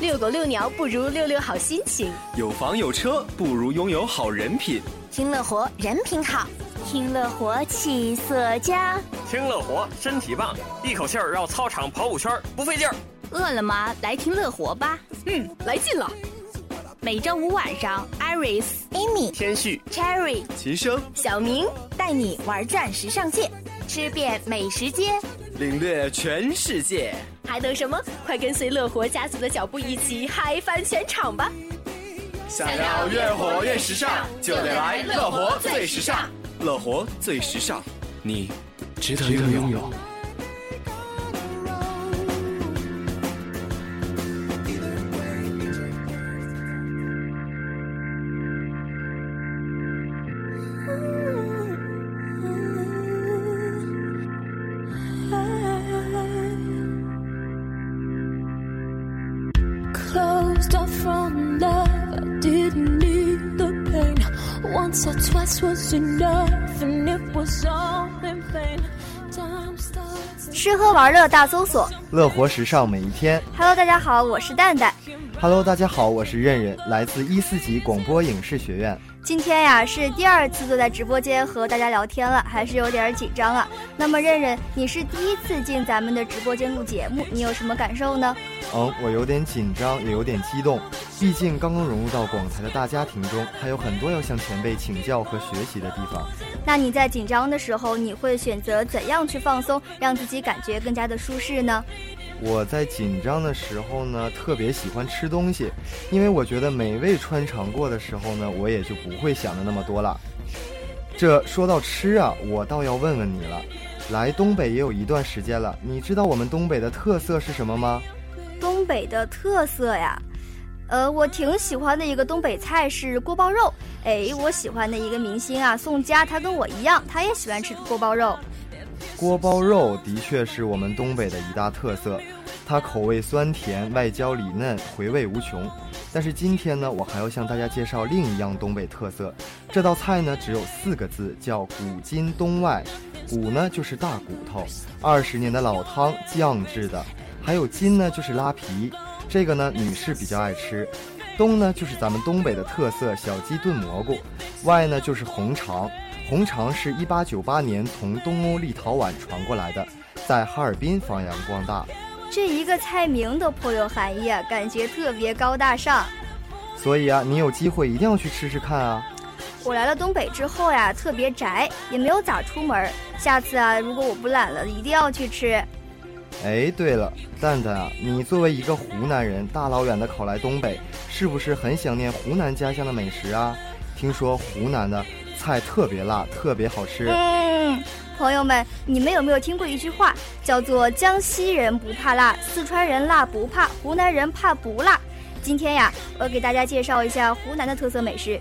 遛狗遛鸟不如遛遛好心情，有房有车不如拥有好人品。听乐活人品好，听乐活气色佳，听乐活身体棒，一口气儿绕操场跑五圈不费劲儿。饿了吗？来听乐活吧。嗯，来劲了。每周五晚上，Iris、Amy、天旭、Cherry、齐声、小明带你玩转时尚界，吃遍美食街，领略全世界。还等什么？快跟随乐活家族的脚步，一起嗨翻全场吧！想要越火越时尚，就得来乐活最时尚。乐活最时尚，你值得拥有。once or twice was enough, and it was all in vain. 吃喝玩乐大搜索，乐活时尚每一天。Hello，大家好，我是蛋蛋。Hello，大家好，我是任任，来自一四级广播影视学院。今天呀是第二次坐在直播间和大家聊天了，还是有点紧张啊。那么任任，你是第一次进咱们的直播间录节目，你有什么感受呢？嗯，我有点紧张，也有点激动，毕竟刚刚融入到广台的大家庭中，还有很多要向前辈请教和学习的地方。那你在紧张的时候，你会选择怎样去放松，让自己感觉更加的舒适呢？我在紧张的时候呢，特别喜欢吃东西，因为我觉得美味穿肠过的时候呢，我也就不会想的那么多了。这说到吃啊，我倒要问问你了，来东北也有一段时间了，你知道我们东北的特色是什么吗？东北的特色呀，呃，我挺喜欢的一个东北菜是锅包肉。哎，我喜欢的一个明星啊，宋佳，他跟我一样，他也喜欢吃锅包肉。锅包肉的确是我们东北的一大特色，它口味酸甜，外焦里嫩，回味无穷。但是今天呢，我还要向大家介绍另一样东北特色，这道菜呢只有四个字，叫骨筋东外。骨呢就是大骨头，二十年的老汤酱制的，还有筋呢就是拉皮，这个呢女士比较爱吃。东呢就是咱们东北的特色小鸡炖蘑菇，外呢就是红肠。红肠是一八九八年从东欧立陶宛传过来的，在哈尔滨发扬光大。这一个菜名都颇有含义啊，感觉特别高大上。所以啊，你有机会一定要去吃吃看啊！我来了东北之后呀，特别宅，也没有咋出门。下次啊，如果我不懒了，一定要去吃。哎，对了，蛋蛋啊，你作为一个湖南人，大老远的考来东北，是不是很想念湖南家乡的美食啊？听说湖南的。菜特别辣，特别好吃。嗯，朋友们，你们有没有听过一句话，叫做“江西人不怕辣，四川人辣不怕，湖南人怕不辣”？今天呀，我给大家介绍一下湖南的特色美食。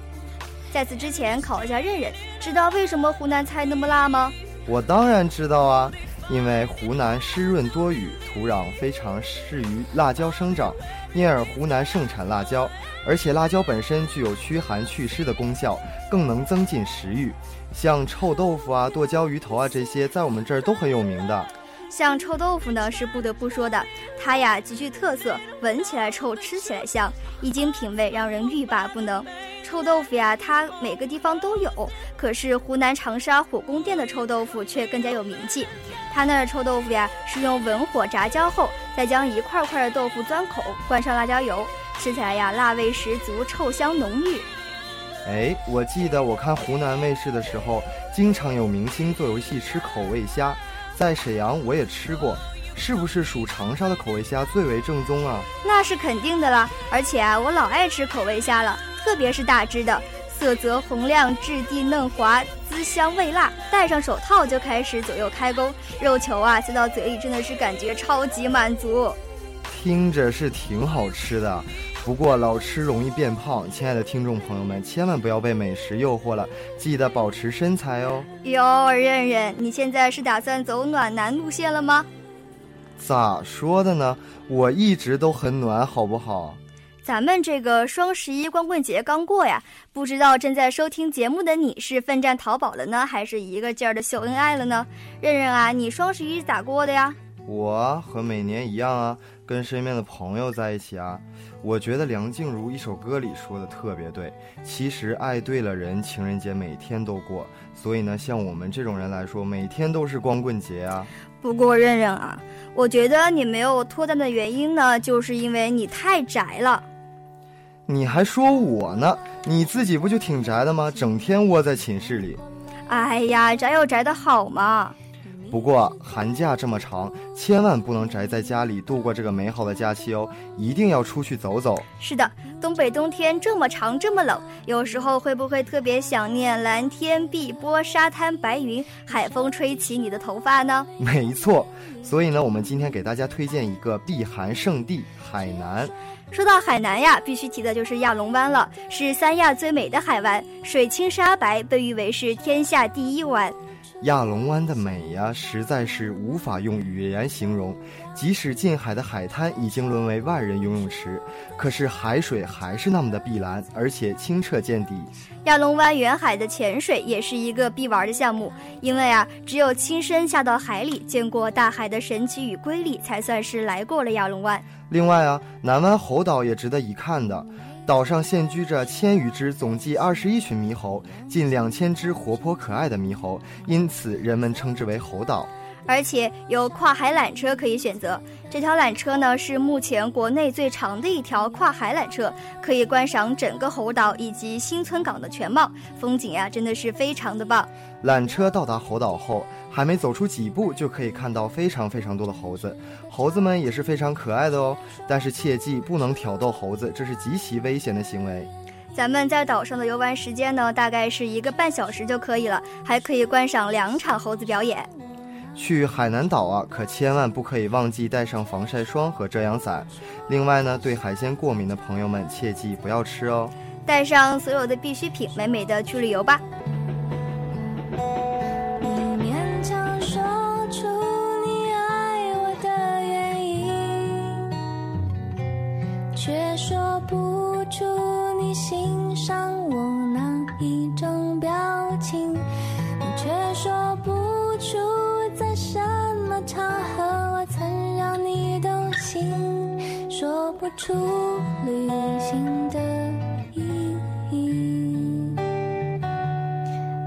在此之前，考一下任任，知道为什么湖南菜那么辣吗？我当然知道啊，因为湖南湿润多雨，土壤非常适于辣椒生长，因而湖南盛产辣椒。而且辣椒本身具有驱寒祛湿的功效，更能增进食欲。像臭豆腐啊、剁椒鱼头啊这些，在我们这儿都很有名的。像臭豆腐呢，是不得不说的，它呀极具特色，闻起来臭，吃起来香，一经品味，让人欲罢不能。臭豆腐呀，它每个地方都有，可是湖南长沙火宫殿的臭豆腐却更加有名气。他那臭豆腐呀，是用文火炸焦后，再将一块块的豆腐钻口，灌上辣椒油。吃起来呀，辣味十足，臭香浓郁。哎，我记得我看湖南卫视的时候，经常有明星做游戏吃口味虾，在沈阳我也吃过，是不是属长沙的口味虾最为正宗啊？那是肯定的啦，而且啊，我老爱吃口味虾了，特别是大只的，色泽红亮，质地嫩滑，滋香味辣。戴上手套就开始左右开弓，肉球啊塞到嘴里真的是感觉超级满足。听着是挺好吃的。不过老吃容易变胖，亲爱的听众朋友们，千万不要被美食诱惑了，记得保持身材哦。哟，任任，你现在是打算走暖男路线了吗？咋说的呢？我一直都很暖，好不好？咱们这个双十一光棍节刚过呀，不知道正在收听节目的你是奋战淘宝了呢，还是一个劲儿的秀恩爱了呢？任任啊，你双十一咋过的呀？我和每年一样啊，跟身边的朋友在一起啊。我觉得梁静茹一首歌里说的特别对，其实爱对了人，情人节每天都过。所以呢，像我们这种人来说，每天都是光棍节啊。不过任任啊，我觉得你没有脱单的原因呢，就是因为你太宅了。你还说我呢？你自己不就挺宅的吗？整天窝在寝室里。哎呀，宅有宅的好嘛。不过寒假这么长，千万不能宅在家里度过这个美好的假期哦，一定要出去走走。是的，东北冬天这么长这么冷，有时候会不会特别想念蓝天碧波、沙滩白云、海风吹起你的头发呢？没错，所以呢，我们今天给大家推荐一个避寒胜地——海南。说到海南呀，必须提的就是亚龙湾了，是三亚最美的海湾，水清沙白，被誉为是天下第一湾。亚龙湾的美呀，实在是无法用语言形容。即使近海的海滩已经沦为万人游泳池，可是海水还是那么的碧蓝，而且清澈见底。亚龙湾远海的潜水也是一个必玩的项目，因为啊，只有亲身下到海里，见过大海的神奇与瑰丽，才算是来过了亚龙湾。另外啊，南湾猴岛也值得一看的。岛上现居着千余只，总计二十一群猕猴，近两千只活泼可爱的猕猴，因此人们称之为猴岛。而且有跨海缆车可以选择，这条缆车呢是目前国内最长的一条跨海缆车，可以观赏整个猴岛以及新村港的全貌，风景呀真的是非常的棒。缆车到达猴岛后。还没走出几步，就可以看到非常非常多的猴子，猴子们也是非常可爱的哦。但是切记不能挑逗猴子，这是极其危险的行为。咱们在岛上的游玩时间呢，大概是一个半小时就可以了，还可以观赏两场猴子表演。去海南岛啊，可千万不可以忘记带上防晒霜和遮阳伞。另外呢，对海鲜过敏的朋友们，切记不要吃哦。带上所有的必需品，美美的去旅游吧。出场合，我曾让你动心，说不出旅行的意义，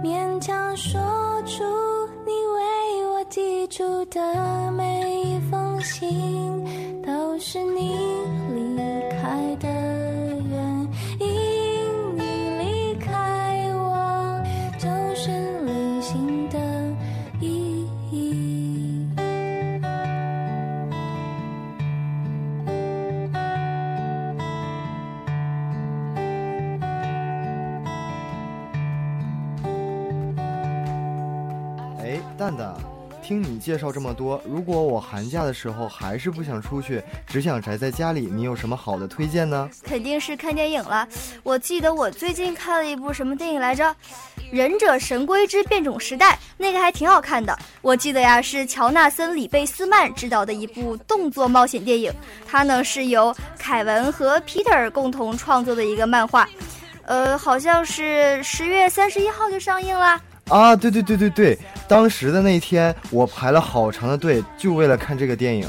勉强说出你为我寄出的每一封信，都是你。听你介绍这么多，如果我寒假的时候还是不想出去，只想宅在家里，你有什么好的推荐呢？肯定是看电影了。我记得我最近看了一部什么电影来着，《忍者神龟之变种时代》，那个还挺好看的。我记得呀，是乔纳森·里贝斯曼执导的一部动作冒险电影。它呢是由凯文和 Peter 共同创作的一个漫画，呃，好像是十月三十一号就上映了。啊，对对对对对，当时的那天我排了好长的队，就为了看这个电影。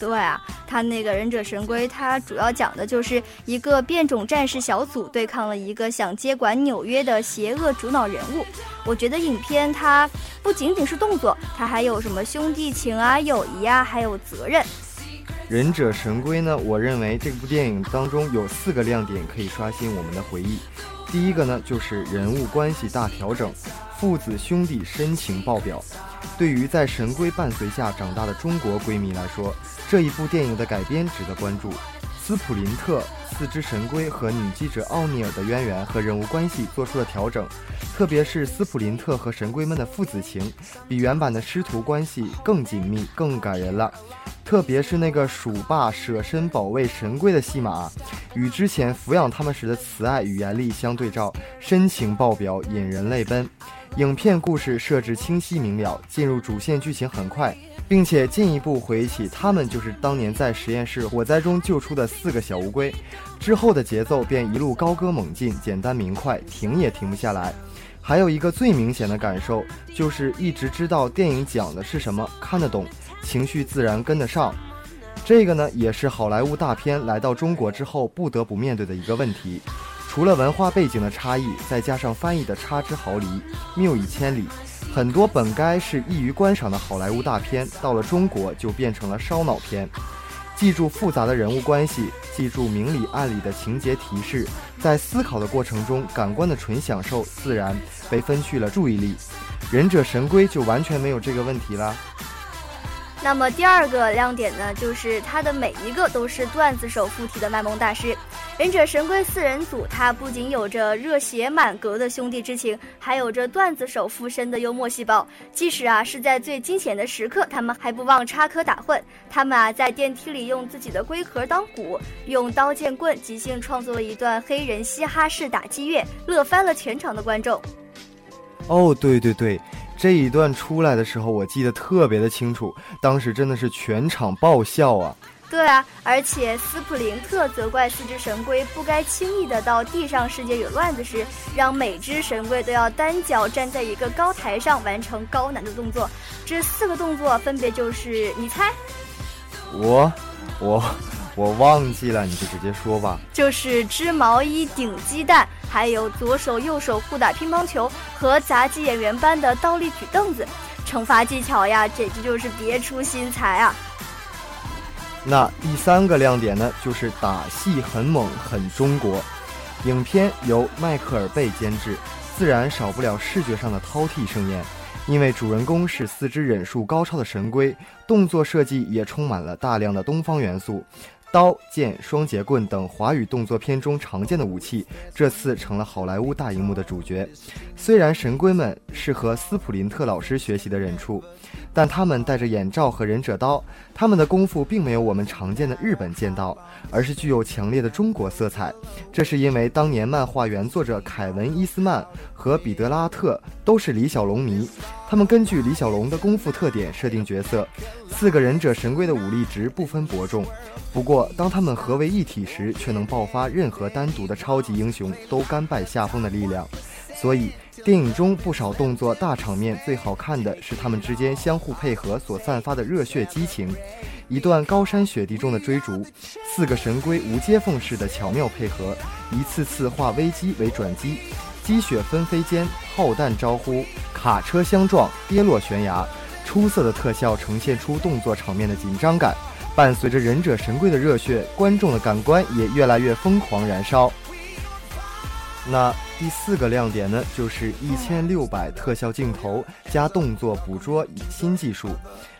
对啊，他那个忍者神龟，它主要讲的就是一个变种战士小组对抗了一个想接管纽约的邪恶主脑人物。我觉得影片它不仅仅是动作，它还有什么兄弟情啊、友谊啊，还有责任。忍者神龟呢？我认为这部电影当中有四个亮点可以刷新我们的回忆。第一个呢，就是人物关系大调整。父子兄弟深情爆表，对于在神龟伴随下长大的中国闺蜜来说，这一部电影的改编值得关注。斯普林特、四只神龟和女记者奥尼尔的渊源和人物关系做出了调整，特别是斯普林特和神龟们的父子情，比原版的师徒关系更紧密、更感人了。特别是那个鼠爸舍身保卫神龟的戏码，与之前抚养他们时的慈爱与严厉相对照，深情爆表，引人泪奔。影片故事设置清晰明了，进入主线剧情很快，并且进一步回忆起他们就是当年在实验室火灾中救出的四个小乌龟。之后的节奏便一路高歌猛进，简单明快，停也停不下来。还有一个最明显的感受，就是一直知道电影讲的是什么，看得懂，情绪自然跟得上。这个呢，也是好莱坞大片来到中国之后不得不面对的一个问题。除了文化背景的差异，再加上翻译的差之毫厘、谬以千里，很多本该是易于观赏的好莱坞大片，到了中国就变成了烧脑片。记住复杂的人物关系，记住明里暗里的情节提示，在思考的过程中，感官的纯享受自然被分去了注意力。忍者神龟就完全没有这个问题了。那么第二个亮点呢，就是他的每一个都是段子手附体的卖萌大师。忍者神龟四人组，他不仅有着热血满格的兄弟之情，还有着段子手附身的幽默细胞。即使啊是在最惊险的时刻，他们还不忘插科打诨。他们啊在电梯里用自己的龟壳当鼓，用刀剑棍即兴创作了一段黑人嘻哈式打击乐，乐翻了全场的观众。哦，对对对。这一段出来的时候，我记得特别的清楚，当时真的是全场爆笑啊！对啊，而且斯普林特责怪四只神龟不该轻易的到地上世界有乱子时，让每只神龟都要单脚站在一个高台上完成高难的动作。这四个动作分别就是，你猜？我，我。我忘记了，你就直接说吧。就是织毛衣、顶鸡蛋，还有左手右手互打乒乓球和杂技演员般的倒立举凳子，惩罚技巧呀，简直就是别出心裁啊！那第三个亮点呢，就是打戏很猛，很中国。影片由迈克尔贝监制，自然少不了视觉上的饕餮盛宴。因为主人公是四肢忍术高超的神龟，动作设计也充满了大量的东方元素。刀剑、双节棍等华语动作片中常见的武器，这次成了好莱坞大荧幕的主角。虽然神龟们是和斯普林特老师学习的忍术。但他们戴着眼罩和忍者刀，他们的功夫并没有我们常见的日本剑道，而是具有强烈的中国色彩。这是因为当年漫画原作者凯文·伊斯曼和彼得·拉特都是李小龙迷，他们根据李小龙的功夫特点设定角色。四个忍者神龟的武力值不分伯仲，不过当他们合为一体时，却能爆发任何单独的超级英雄都甘拜下风的力量。所以。电影中不少动作大场面，最好看的是他们之间相互配合所散发的热血激情。一段高山雪地中的追逐，四个神龟无接缝式的巧妙配合，一次次化危机为转机。积雪纷飞间，炮弹招呼，卡车相撞，跌落悬崖，出色的特效呈现出动作场面的紧张感。伴随着忍者神龟的热血，观众的感官也越来越疯狂燃烧。那。第四个亮点呢，就是一千六百特效镜头加动作捕捉新技术，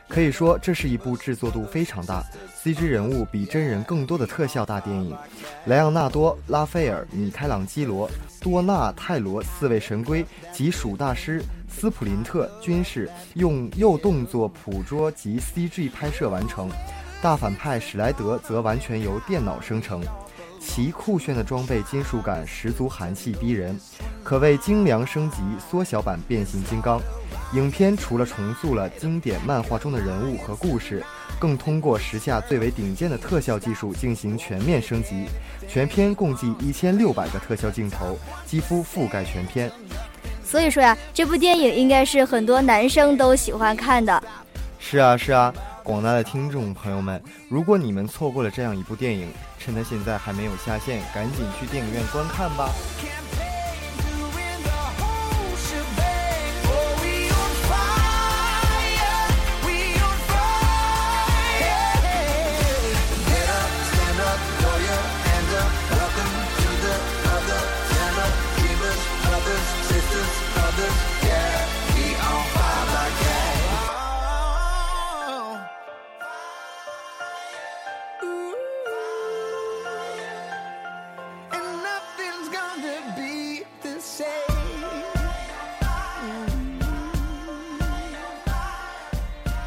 可以说这是一部制作度非常大、CG 人物比真人更多的特效大电影。莱昂纳多、拉斐尔、米开朗基罗、多纳泰罗四位神龟及鼠大师斯普林特均是用右动作捕捉及 CG 拍摄完成，大反派史莱德则完全由电脑生成。其酷炫的装备金属感十足，寒气逼人，可谓精良升级缩小版变形金刚。影片除了重塑了经典漫画中的人物和故事，更通过时下最为顶尖的特效技术进行全面升级。全片共计一千六百个特效镜头，几乎覆盖全片。所以说呀，这部电影应该是很多男生都喜欢看的。是啊，是啊。广大的听众朋友们，如果你们错过了这样一部电影，趁它现在还没有下线，赶紧去电影院观看吧。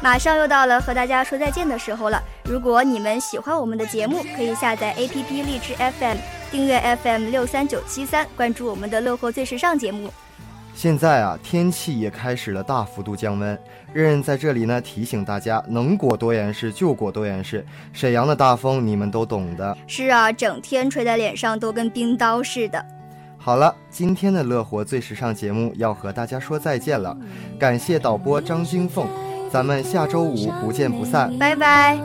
马上又到了和大家说再见的时候了。如果你们喜欢我们的节目，可以下载 APP 荔枝 FM，订阅 FM 六三九七三，关注我们的乐活最时尚节目。现在啊，天气也开始了大幅度降温。任任在这里呢，提醒大家，能裹多严实就裹多严实。沈阳的大风你们都懂的。是啊，整天吹在脸上都跟冰刀似的。好了，今天的乐活最时尚节目要和大家说再见了。感谢导播张金凤。咱们下周五不见不散。拜拜。